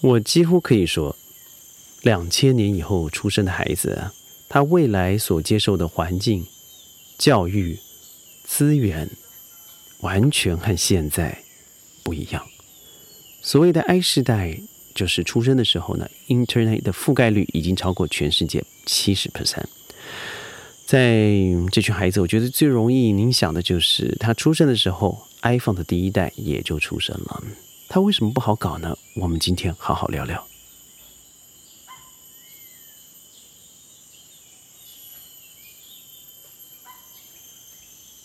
我几乎可以说，两千年以后出生的孩子，他未来所接受的环境、教育、资源，完全和现在不一样。所谓的 I 世代，就是出生的时候呢，Internet 的覆盖率已经超过全世界七十 percent。在这群孩子，我觉得最容易影响的就是他出生的时候，iPhone 的第一代也就出生了。他为什么不好搞呢？我们今天好好聊聊。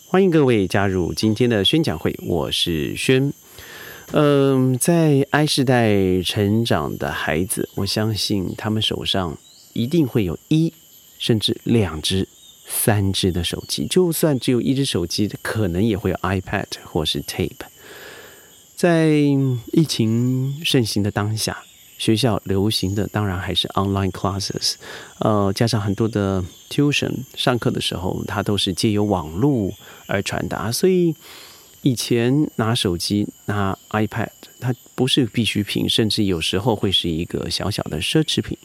欢迎各位加入今天的宣讲会，我是轩。嗯，在 I 世代成长的孩子，我相信他们手上一定会有一甚至两只。三只的手机，就算只有一只手机，可能也会有 iPad 或是 Tape。在疫情盛行的当下，学校流行的当然还是 online classes，呃，加上很多的 tuition，上课的时候它都是借由网络而传达，所以以前拿手机、拿 iPad，它不是必需品，甚至有时候会是一个小小的奢侈品。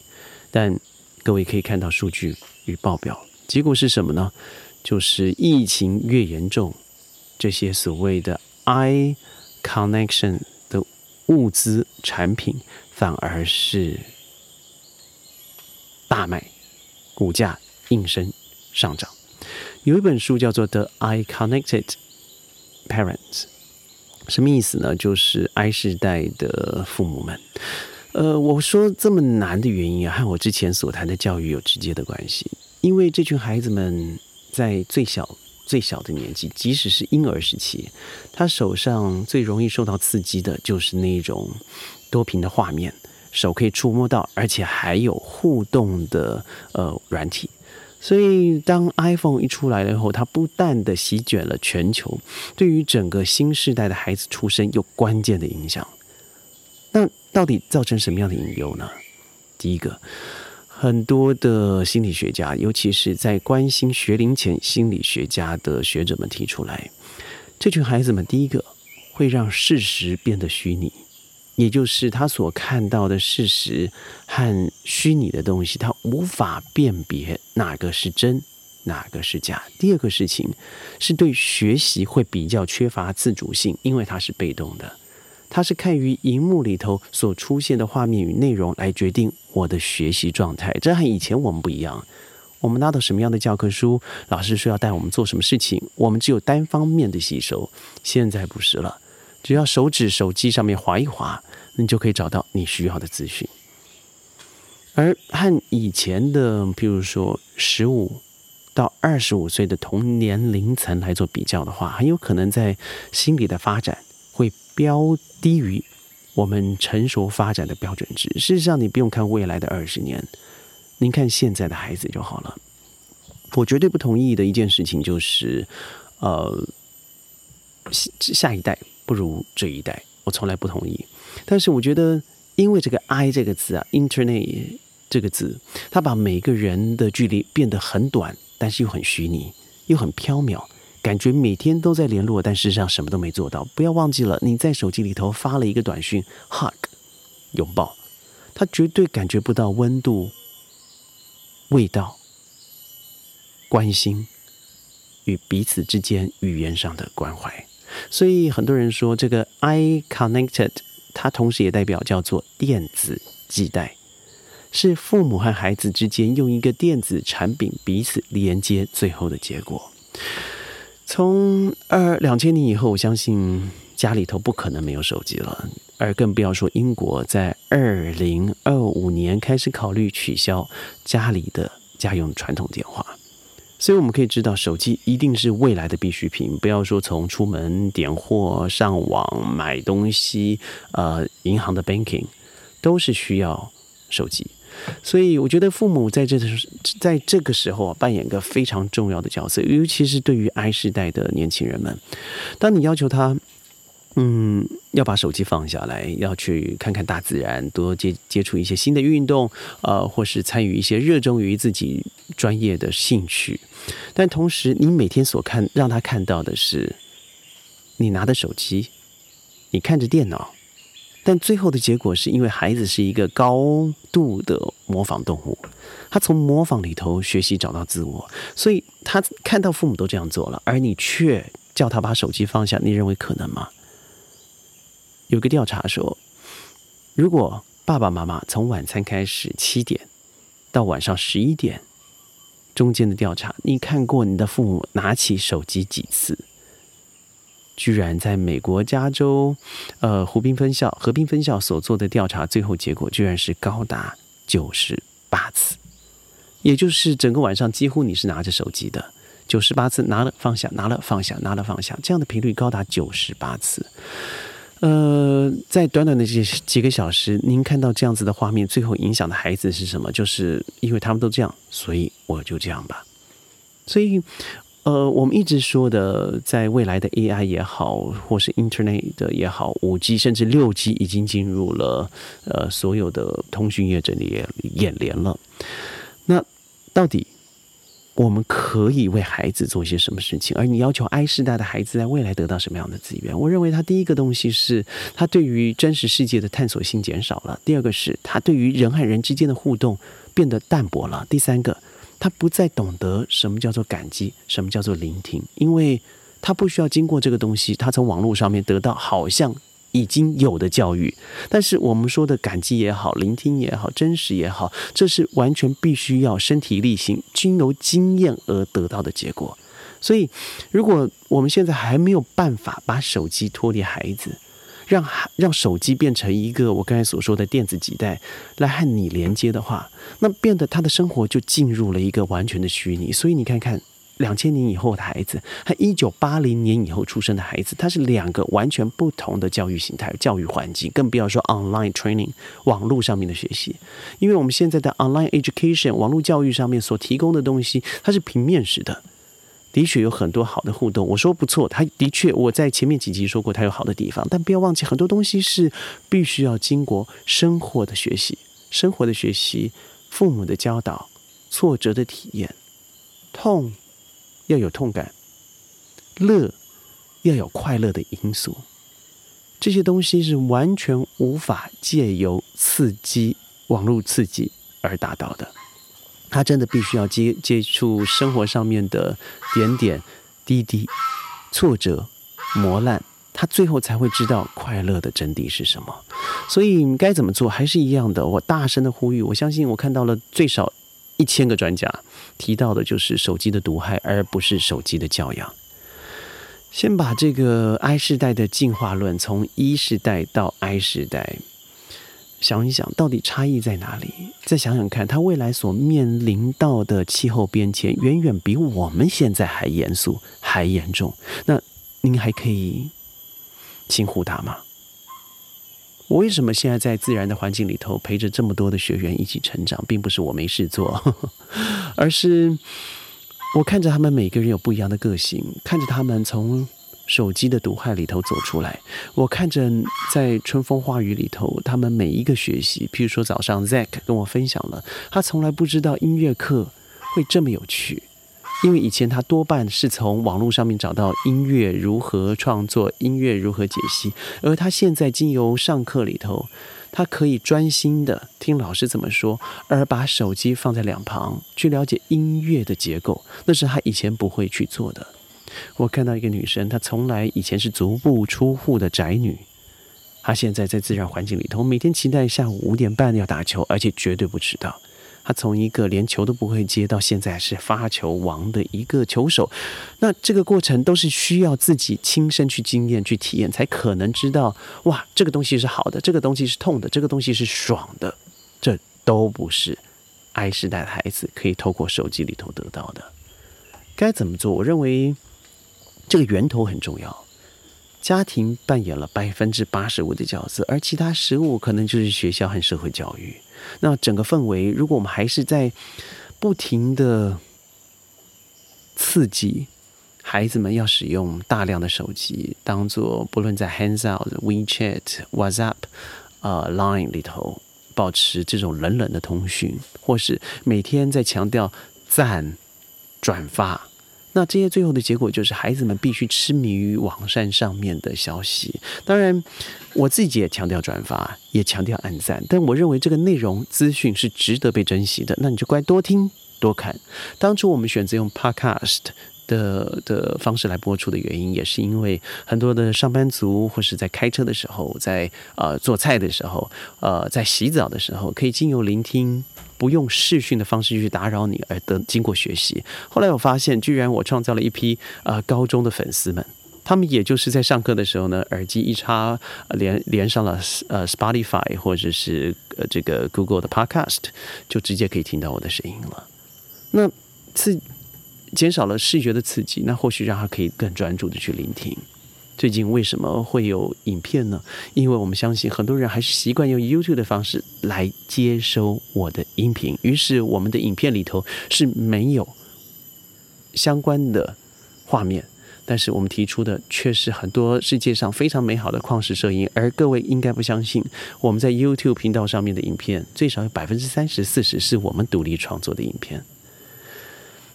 但各位可以看到数据与报表。结果是什么呢？就是疫情越严重，这些所谓的 i connection 的物资产品反而是大卖，股价应声上涨。有一本书叫做《The I Connected Parents》，什么意思呢？就是 I 世代的父母们。呃，我说这么难的原因啊，和我之前所谈的教育有直接的关系。因为这群孩子们在最小最小的年纪，即使是婴儿时期，他手上最容易受到刺激的就是那种多屏的画面，手可以触摸到，而且还有互动的呃软体。所以当 iPhone 一出来了以后，它不但的席卷了全球，对于整个新时代的孩子出生有关键的影响。那到底造成什么样的隐忧呢？第一个。很多的心理学家，尤其是在关心学龄前心理学家的学者们提出来，这群孩子们第一个会让事实变得虚拟，也就是他所看到的事实和虚拟的东西，他无法辨别哪个是真，哪个是假。第二个事情是对学习会比较缺乏自主性，因为他是被动的。他是看于荧幕里头所出现的画面与内容来决定我的学习状态，这和以前我们不一样。我们拿到什么样的教科书，老师说要带我们做什么事情，我们只有单方面的吸收。现在不是了，只要手指手机上面划一划，你就可以找到你需要的资讯。而和以前的，譬如说十五到二十五岁的同年龄层来做比较的话，很有可能在心理的发展标。低于我们成熟发展的标准值。事实上，你不用看未来的二十年，您看现在的孩子就好了。我绝对不同意的一件事情就是，呃，下下一代不如这一代，我从来不同意。但是我觉得，因为这个 “I” 这个字啊，“Internet” 这个字，它把每个人的距离变得很短，但是又很虚拟，又很飘渺。感觉每天都在联络，但事实上什么都没做到。不要忘记了，你在手机里头发了一个短讯，hug，拥抱，他绝对感觉不到温度、味道、关心与彼此之间语言上的关怀。所以很多人说，这个 I connected，它同时也代表叫做电子系带，是父母和孩子之间用一个电子产品彼此连接最后的结果。从二两千年以后，我相信家里头不可能没有手机了，而更不要说英国在二零二五年开始考虑取消家里的家用传统电话。所以我们可以知道，手机一定是未来的必需品。不要说从出门点货、上网买东西，呃，银行的 banking 都是需要手机。所以我觉得父母在这在这个时候啊，扮演一个非常重要的角色，尤其是对于 I 世代的年轻人们。当你要求他，嗯，要把手机放下来，要去看看大自然，多接接触一些新的运动，呃，或是参与一些热衷于自己专业的兴趣，但同时，你每天所看让他看到的是，你拿的手机，你看着电脑。但最后的结果是因为孩子是一个高度的模仿动物，他从模仿里头学习找到自我，所以他看到父母都这样做了，而你却叫他把手机放下，你认为可能吗？有个调查说，如果爸爸妈妈从晚餐开始七点到晚上十一点中间的调查，你看过你的父母拿起手机几次？居然在美国加州，呃，湖滨分校、河滨分校所做的调查，最后结果居然是高达九十八次，也就是整个晚上几乎你是拿着手机的，九十八次拿了放下，拿了放下，拿了放下，这样的频率高达九十八次。呃，在短短的几几个小时，您看到这样子的画面，最后影响的孩子是什么？就是因为他们都这样，所以我就这样吧。所以。呃，我们一直说的，在未来的 AI 也好，或是 Internet 的也好，五 G 甚至六 G 已经进入了呃所有的通讯业者的眼帘了。那到底我们可以为孩子做些什么事情？而你要求 I 世代的孩子在未来得到什么样的资源？我认为他第一个东西是他对于真实世界的探索性减少了；第二个是他对于人和人之间的互动变得淡薄了；第三个。他不再懂得什么叫做感激，什么叫做聆听，因为他不需要经过这个东西，他从网络上面得到好像已经有的教育。但是我们说的感激也好，聆听也好，真实也好，这是完全必须要身体力行、均由经验而得到的结果。所以，如果我们现在还没有办法把手机脱离孩子，让让手机变成一个我刚才所说的电子脐带来和你连接的话，那变得他的生活就进入了一个完全的虚拟。所以你看看，两千年以后的孩子和一九八零年以后出生的孩子，他是两个完全不同的教育形态、教育环境，更不要说 online training 网络上面的学习。因为我们现在的 online education 网络教育上面所提供的东西，它是平面式的。的确有很多好的互动，我说不错，他的确我在前面几集说过他有好的地方，但不要忘记很多东西是必须要经过生活的学习，生活的学习，父母的教导，挫折的体验，痛要有痛感，乐要有快乐的因素，这些东西是完全无法借由刺激网络刺激而达到的。他真的必须要接接触生活上面的点点滴滴、挫折、磨难，他最后才会知道快乐的真谛是什么。所以该怎么做还是一样的。我大声的呼吁，我相信我看到了最少一千个专家提到的就是手机的毒害，而不是手机的教养。先把这个 I 世代的进化论从一世代到 I 世代。想一想，到底差异在哪里？再想想看，他未来所面临到的气候变迁，远远比我们现在还严肃、还严重。那您还可以轻忽他吗？我为什么现在在自然的环境里头陪着这么多的学员一起成长，并不是我没事做，而是我看着他们每个人有不一样的个性，看着他们从。手机的毒害里头走出来，我看着在春风化雨里头，他们每一个学习，譬如说早上 Zack 跟我分享了，他从来不知道音乐课会这么有趣，因为以前他多半是从网络上面找到音乐如何创作，音乐如何解析，而他现在经由上课里头，他可以专心的听老师怎么说，而把手机放在两旁去了解音乐的结构，那是他以前不会去做的。我看到一个女生，她从来以前是足不出户的宅女，她现在在自然环境里头，每天期待下午五点半要打球，而且绝对不迟到。她从一个连球都不会接到现在是发球王的一个球手，那这个过程都是需要自己亲身去经验、去体验，才可能知道哇，这个东西是好的，这个东西是痛的，这个东西是爽的，这都不是爱时代的孩子可以透过手机里头得到的。该怎么做？我认为。这个源头很重要，家庭扮演了百分之八十五的角色，而其他十五可能就是学校和社会教育。那整个氛围，如果我们还是在不停的刺激孩子们要使用大量的手机，当做不论在 Hands Out、WeChat、WhatsApp、呃 Line 里头保持这种冷冷的通讯，或是每天在强调赞转发。那这些最后的结果就是孩子们必须痴迷于网站上面的消息。当然，我自己也强调转发，也强调按赞，但我认为这个内容资讯是值得被珍惜的。那你就乖多听多看。当初我们选择用 Podcast。的的方式来播出的原因，也是因为很多的上班族或是在开车的时候，在呃做菜的时候，呃在洗澡的时候，可以经由聆听，不用视讯的方式去打扰你，而得经过学习。后来我发现，居然我创造了一批呃高中的粉丝们，他们也就是在上课的时候呢，耳机一插，连连上了呃 Spotify 或者是呃这个 Google 的 Podcast，就直接可以听到我的声音了。那次。减少了视觉的刺激，那或许让他可以更专注的去聆听。最近为什么会有影片呢？因为我们相信很多人还是习惯用 YouTube 的方式来接收我的音频，于是我们的影片里头是没有相关的画面，但是我们提出的却是很多世界上非常美好的矿石摄影。而各位应该不相信，我们在 YouTube 频道上面的影片最少有百分之三十、四十是我们独立创作的影片。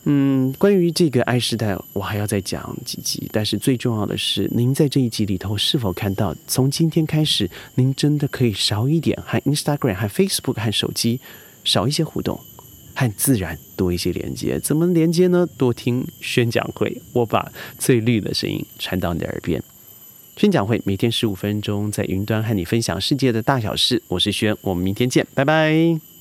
嗯，关于这个爱时代，我还要再讲几集。但是最重要的是，您在这一集里头是否看到，从今天开始，您真的可以少一点和 Instagram、和 Facebook、和手机少一些互动，和自然多一些连接。怎么连接呢？多听宣讲会，我把最绿的声音传到你的耳边。宣讲会每天十五分钟，在云端和你分享世界的大小事。我是轩，我们明天见，拜拜。